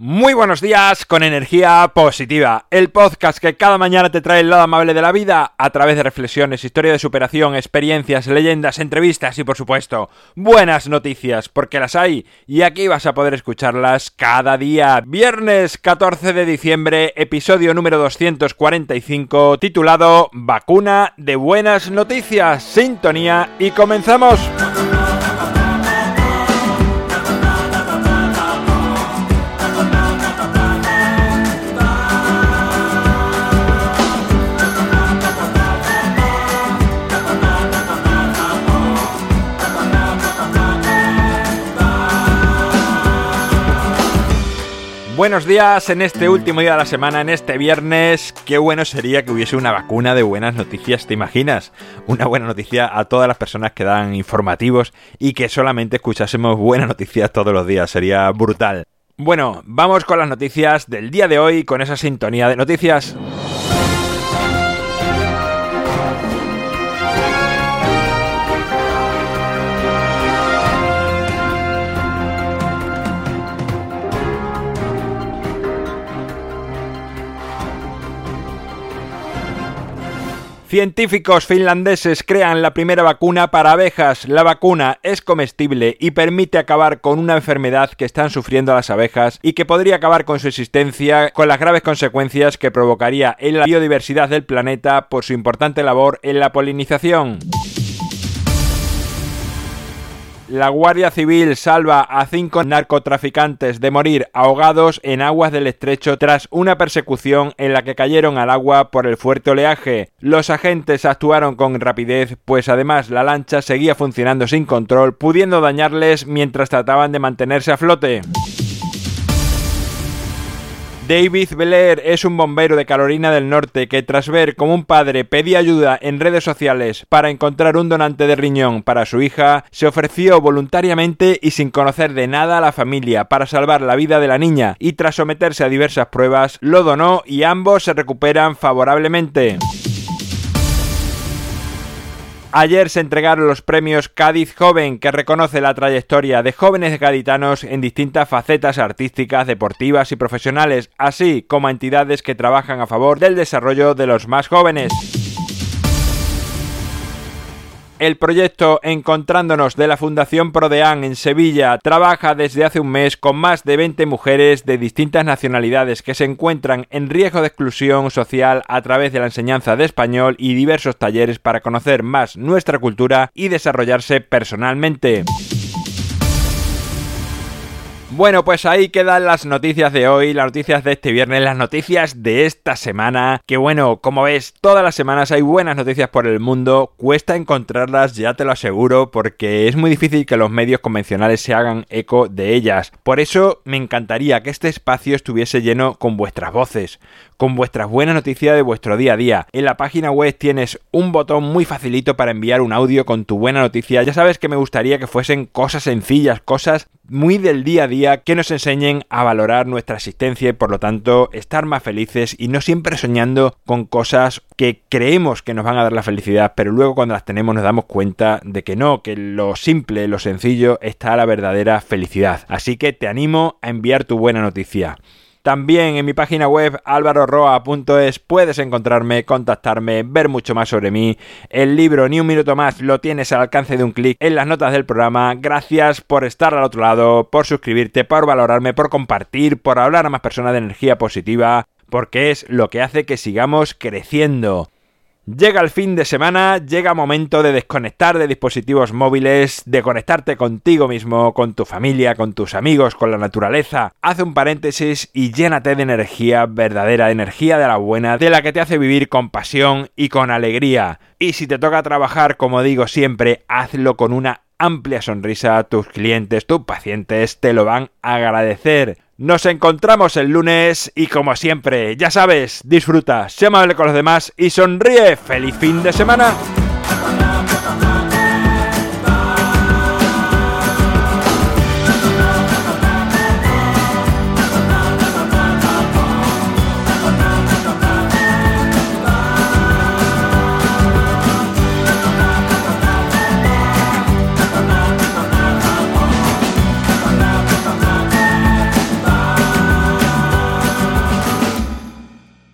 Muy buenos días con energía positiva, el podcast que cada mañana te trae el lado amable de la vida a través de reflexiones, historia de superación, experiencias, leyendas, entrevistas y por supuesto buenas noticias, porque las hay y aquí vas a poder escucharlas cada día. Viernes 14 de diciembre, episodio número 245, titulado Vacuna de buenas noticias, sintonía y comenzamos. Buenos días en este último día de la semana, en este viernes. Qué bueno sería que hubiese una vacuna de buenas noticias, ¿te imaginas? Una buena noticia a todas las personas que dan informativos y que solamente escuchásemos buenas noticias todos los días, sería brutal. Bueno, vamos con las noticias del día de hoy, con esa sintonía de noticias. Científicos finlandeses crean la primera vacuna para abejas. La vacuna es comestible y permite acabar con una enfermedad que están sufriendo las abejas y que podría acabar con su existencia con las graves consecuencias que provocaría en la biodiversidad del planeta por su importante labor en la polinización. La Guardia Civil salva a cinco narcotraficantes de morir ahogados en aguas del estrecho tras una persecución en la que cayeron al agua por el fuerte oleaje. Los agentes actuaron con rapidez, pues además la lancha seguía funcionando sin control, pudiendo dañarles mientras trataban de mantenerse a flote. David Belair es un bombero de Carolina del Norte que tras ver como un padre pedía ayuda en redes sociales para encontrar un donante de riñón para su hija, se ofreció voluntariamente y sin conocer de nada a la familia para salvar la vida de la niña y tras someterse a diversas pruebas lo donó y ambos se recuperan favorablemente. Ayer se entregaron los premios Cádiz Joven, que reconoce la trayectoria de jóvenes gaditanos en distintas facetas artísticas, deportivas y profesionales, así como a entidades que trabajan a favor del desarrollo de los más jóvenes. El proyecto Encontrándonos de la Fundación Prodean en Sevilla trabaja desde hace un mes con más de 20 mujeres de distintas nacionalidades que se encuentran en riesgo de exclusión social a través de la enseñanza de español y diversos talleres para conocer más nuestra cultura y desarrollarse personalmente. Bueno, pues ahí quedan las noticias de hoy, las noticias de este viernes, las noticias de esta semana. Que bueno, como ves, todas las semanas hay buenas noticias por el mundo. Cuesta encontrarlas, ya te lo aseguro, porque es muy difícil que los medios convencionales se hagan eco de ellas. Por eso me encantaría que este espacio estuviese lleno con vuestras voces, con vuestras buenas noticias de vuestro día a día. En la página web tienes un botón muy facilito para enviar un audio con tu buena noticia. Ya sabes que me gustaría que fuesen cosas sencillas, cosas muy del día a día que nos enseñen a valorar nuestra existencia y por lo tanto estar más felices y no siempre soñando con cosas que creemos que nos van a dar la felicidad, pero luego cuando las tenemos nos damos cuenta de que no, que lo simple, lo sencillo está la verdadera felicidad. Así que te animo a enviar tu buena noticia. También en mi página web alvaroroa.es puedes encontrarme, contactarme, ver mucho más sobre mí. El libro Ni un minuto más lo tienes al alcance de un clic en las notas del programa. Gracias por estar al otro lado, por suscribirte, por valorarme, por compartir, por hablar a más personas de energía positiva, porque es lo que hace que sigamos creciendo. Llega el fin de semana, llega momento de desconectar de dispositivos móviles, de conectarte contigo mismo, con tu familia, con tus amigos, con la naturaleza. Haz un paréntesis y llénate de energía verdadera, energía de la buena, de la que te hace vivir con pasión y con alegría. Y si te toca trabajar, como digo siempre, hazlo con una amplia sonrisa. Tus clientes, tus pacientes te lo van a agradecer. Nos encontramos el lunes y como siempre, ya sabes, disfruta, sé amable con los demás y sonríe. ¡Feliz fin de semana!